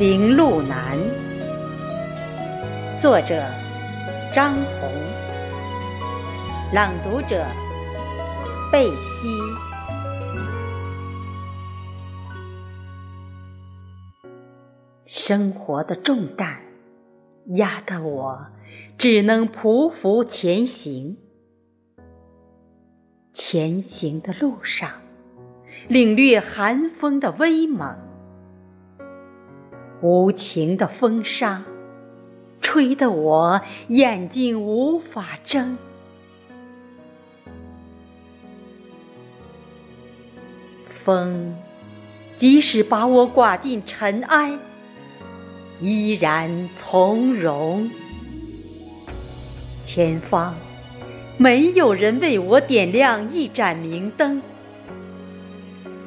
行路难》，作者张红，朗读者贝西。生活的重担压得我只能匍匐前行，前行的路上领略寒风的威猛。无情的风沙，吹得我眼睛无法睁。风，即使把我刮进尘埃，依然从容。前方，没有人为我点亮一盏明灯，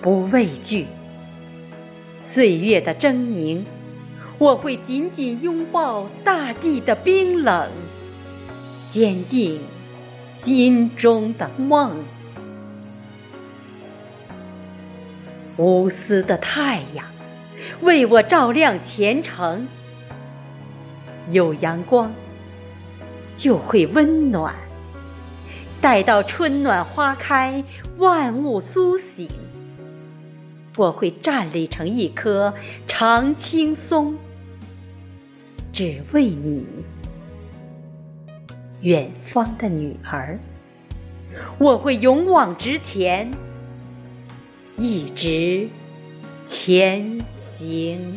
不畏惧岁月的狰狞。我会紧紧拥抱大地的冰冷，坚定心中的梦。无私的太阳为我照亮前程，有阳光就会温暖。待到春暖花开，万物苏醒，我会站立成一棵常青松。只为你，远方的女儿，我会勇往直前，一直前行。